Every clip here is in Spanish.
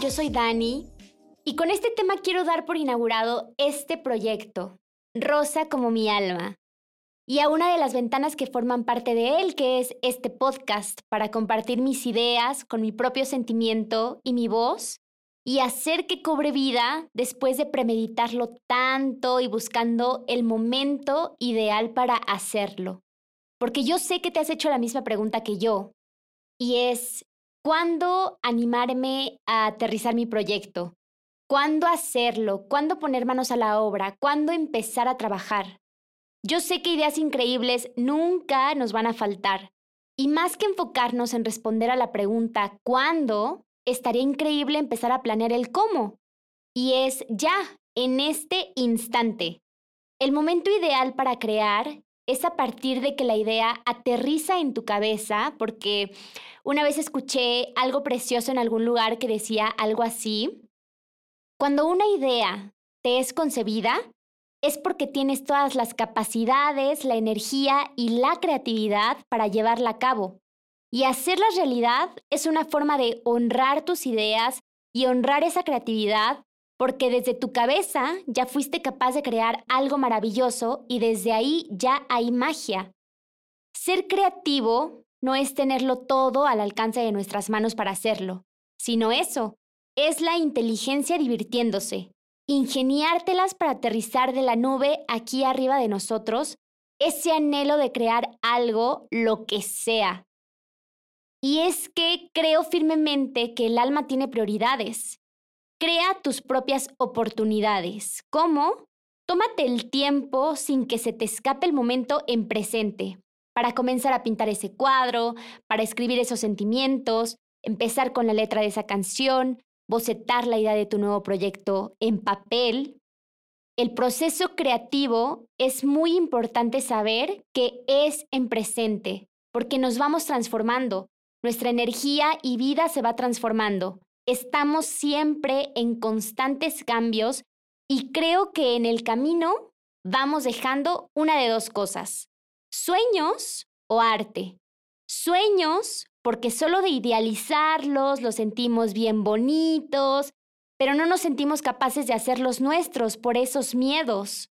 yo soy Dani y con este tema quiero dar por inaugurado este proyecto, Rosa como mi alma, y a una de las ventanas que forman parte de él, que es este podcast, para compartir mis ideas con mi propio sentimiento y mi voz, y hacer que cobre vida después de premeditarlo tanto y buscando el momento ideal para hacerlo. Porque yo sé que te has hecho la misma pregunta que yo, y es, ¿cuándo animarme a aterrizar mi proyecto? ¿Cuándo hacerlo? ¿Cuándo poner manos a la obra? ¿Cuándo empezar a trabajar? Yo sé que ideas increíbles nunca nos van a faltar. Y más que enfocarnos en responder a la pregunta ¿cuándo? estaría increíble empezar a planear el cómo. Y es ya, en este instante. El momento ideal para crear es a partir de que la idea aterriza en tu cabeza, porque una vez escuché algo precioso en algún lugar que decía algo así. Cuando una idea te es concebida, es porque tienes todas las capacidades, la energía y la creatividad para llevarla a cabo. Y hacerla realidad es una forma de honrar tus ideas y honrar esa creatividad porque desde tu cabeza ya fuiste capaz de crear algo maravilloso y desde ahí ya hay magia. Ser creativo no es tenerlo todo al alcance de nuestras manos para hacerlo, sino eso, es la inteligencia divirtiéndose, ingeniártelas para aterrizar de la nube aquí arriba de nosotros, ese anhelo de crear algo, lo que sea. Y es que creo firmemente que el alma tiene prioridades Crea tus propias oportunidades. ¿Cómo? Tómate el tiempo sin que se te escape el momento en presente para comenzar a pintar ese cuadro, para escribir esos sentimientos, empezar con la letra de esa canción, bocetar la idea de tu nuevo proyecto en papel. El proceso creativo es muy importante saber que es en presente, porque nos vamos transformando, nuestra energía y vida se va transformando estamos siempre en constantes cambios y creo que en el camino vamos dejando una de dos cosas, sueños o arte. Sueños porque solo de idealizarlos los sentimos bien bonitos, pero no nos sentimos capaces de hacerlos nuestros por esos miedos.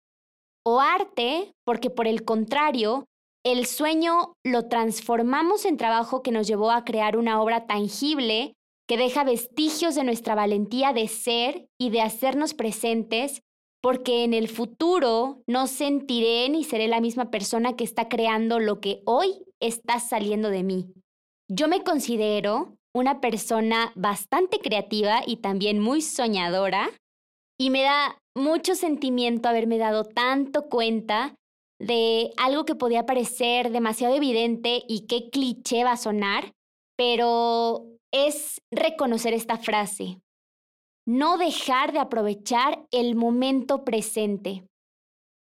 O arte porque por el contrario, el sueño lo transformamos en trabajo que nos llevó a crear una obra tangible que deja vestigios de nuestra valentía de ser y de hacernos presentes, porque en el futuro no sentiré ni seré la misma persona que está creando lo que hoy está saliendo de mí. Yo me considero una persona bastante creativa y también muy soñadora, y me da mucho sentimiento haberme dado tanto cuenta de algo que podía parecer demasiado evidente y qué cliché va a sonar, pero es reconocer esta frase. No dejar de aprovechar el momento presente.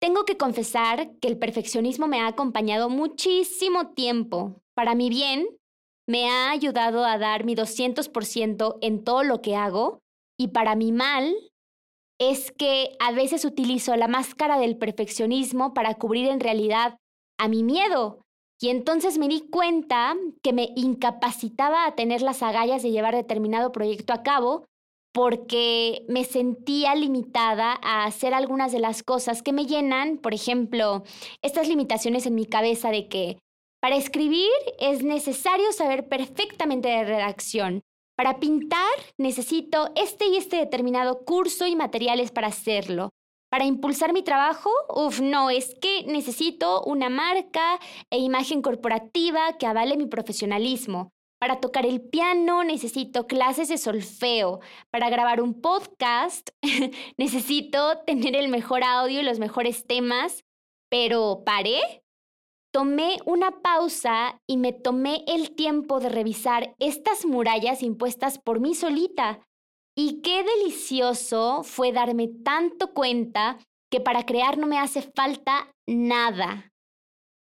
Tengo que confesar que el perfeccionismo me ha acompañado muchísimo tiempo. Para mi bien, me ha ayudado a dar mi 200% en todo lo que hago y para mi mal es que a veces utilizo la máscara del perfeccionismo para cubrir en realidad a mi miedo, y entonces me di cuenta que me incapacitaba a tener las agallas de llevar determinado proyecto a cabo porque me sentía limitada a hacer algunas de las cosas que me llenan, por ejemplo, estas limitaciones en mi cabeza de que para escribir es necesario saber perfectamente de redacción. Para pintar necesito este y este determinado curso y materiales para hacerlo. Para impulsar mi trabajo, uff, no, es que necesito una marca e imagen corporativa que avale mi profesionalismo. Para tocar el piano necesito clases de solfeo. Para grabar un podcast necesito tener el mejor audio y los mejores temas. Pero paré, tomé una pausa y me tomé el tiempo de revisar estas murallas impuestas por mí solita y qué delicioso fue darme tanto cuenta que para crear no me hace falta nada.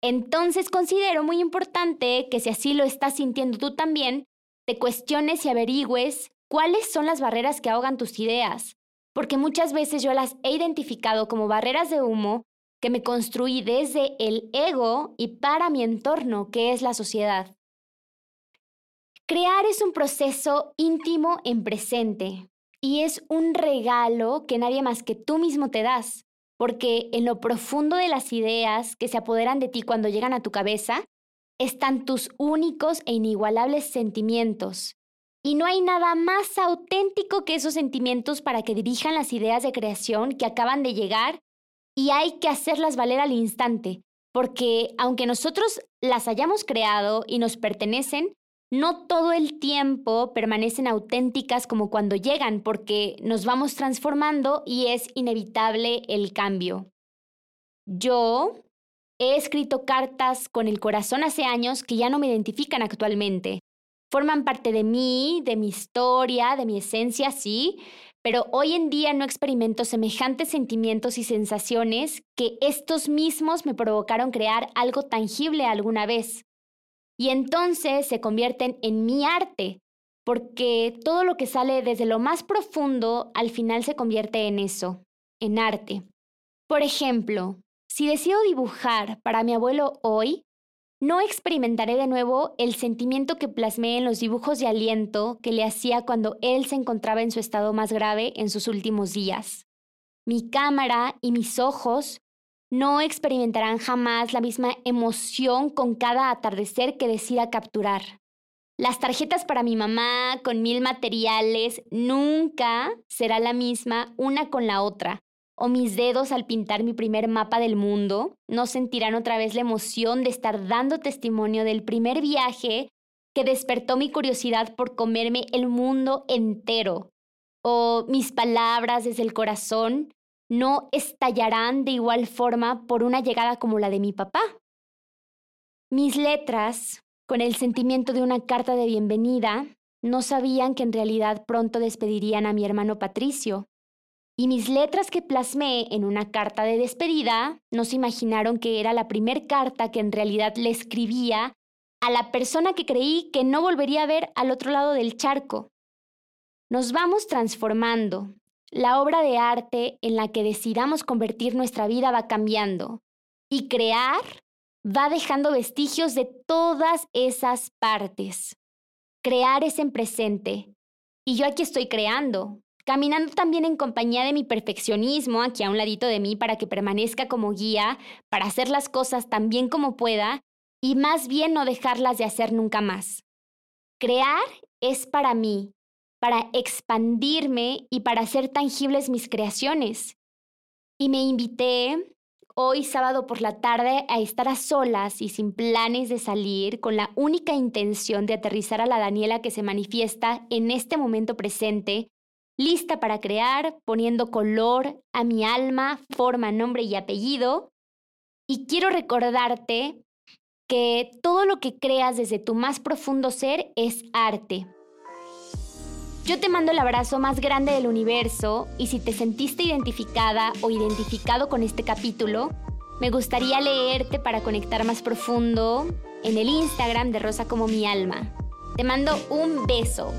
Entonces considero muy importante que si así lo estás sintiendo tú también, te cuestiones y averigües cuáles son las barreras que ahogan tus ideas, porque muchas veces yo las he identificado como barreras de humo que me construí desde el ego y para mi entorno, que es la sociedad. Crear es un proceso íntimo en presente y es un regalo que nadie más que tú mismo te das, porque en lo profundo de las ideas que se apoderan de ti cuando llegan a tu cabeza están tus únicos e inigualables sentimientos. Y no hay nada más auténtico que esos sentimientos para que dirijan las ideas de creación que acaban de llegar y hay que hacerlas valer al instante, porque aunque nosotros las hayamos creado y nos pertenecen, no todo el tiempo permanecen auténticas como cuando llegan, porque nos vamos transformando y es inevitable el cambio. Yo he escrito cartas con el corazón hace años que ya no me identifican actualmente. Forman parte de mí, de mi historia, de mi esencia, sí, pero hoy en día no experimento semejantes sentimientos y sensaciones que estos mismos me provocaron crear algo tangible alguna vez y entonces se convierten en mi arte, porque todo lo que sale desde lo más profundo al final se convierte en eso, en arte. Por ejemplo, si decido dibujar para mi abuelo hoy, no experimentaré de nuevo el sentimiento que plasmé en los dibujos de aliento que le hacía cuando él se encontraba en su estado más grave en sus últimos días. Mi cámara y mis ojos no experimentarán jamás la misma emoción con cada atardecer que decida capturar. Las tarjetas para mi mamá con mil materiales nunca será la misma una con la otra. O mis dedos al pintar mi primer mapa del mundo no sentirán otra vez la emoción de estar dando testimonio del primer viaje que despertó mi curiosidad por comerme el mundo entero. O mis palabras desde el corazón no estallarán de igual forma por una llegada como la de mi papá. Mis letras, con el sentimiento de una carta de bienvenida, no sabían que en realidad pronto despedirían a mi hermano Patricio. Y mis letras que plasmé en una carta de despedida no se imaginaron que era la primer carta que en realidad le escribía a la persona que creí que no volvería a ver al otro lado del charco. Nos vamos transformando, la obra de arte en la que decidamos convertir nuestra vida va cambiando y crear va dejando vestigios de todas esas partes. Crear es en presente y yo aquí estoy creando, caminando también en compañía de mi perfeccionismo aquí a un ladito de mí para que permanezca como guía, para hacer las cosas tan bien como pueda y más bien no dejarlas de hacer nunca más. Crear es para mí para expandirme y para hacer tangibles mis creaciones. Y me invité hoy sábado por la tarde a estar a solas y sin planes de salir, con la única intención de aterrizar a la Daniela que se manifiesta en este momento presente, lista para crear, poniendo color a mi alma, forma, nombre y apellido. Y quiero recordarte que todo lo que creas desde tu más profundo ser es arte. Yo te mando el abrazo más grande del universo y si te sentiste identificada o identificado con este capítulo, me gustaría leerte para conectar más profundo en el Instagram de Rosa como mi alma. Te mando un beso.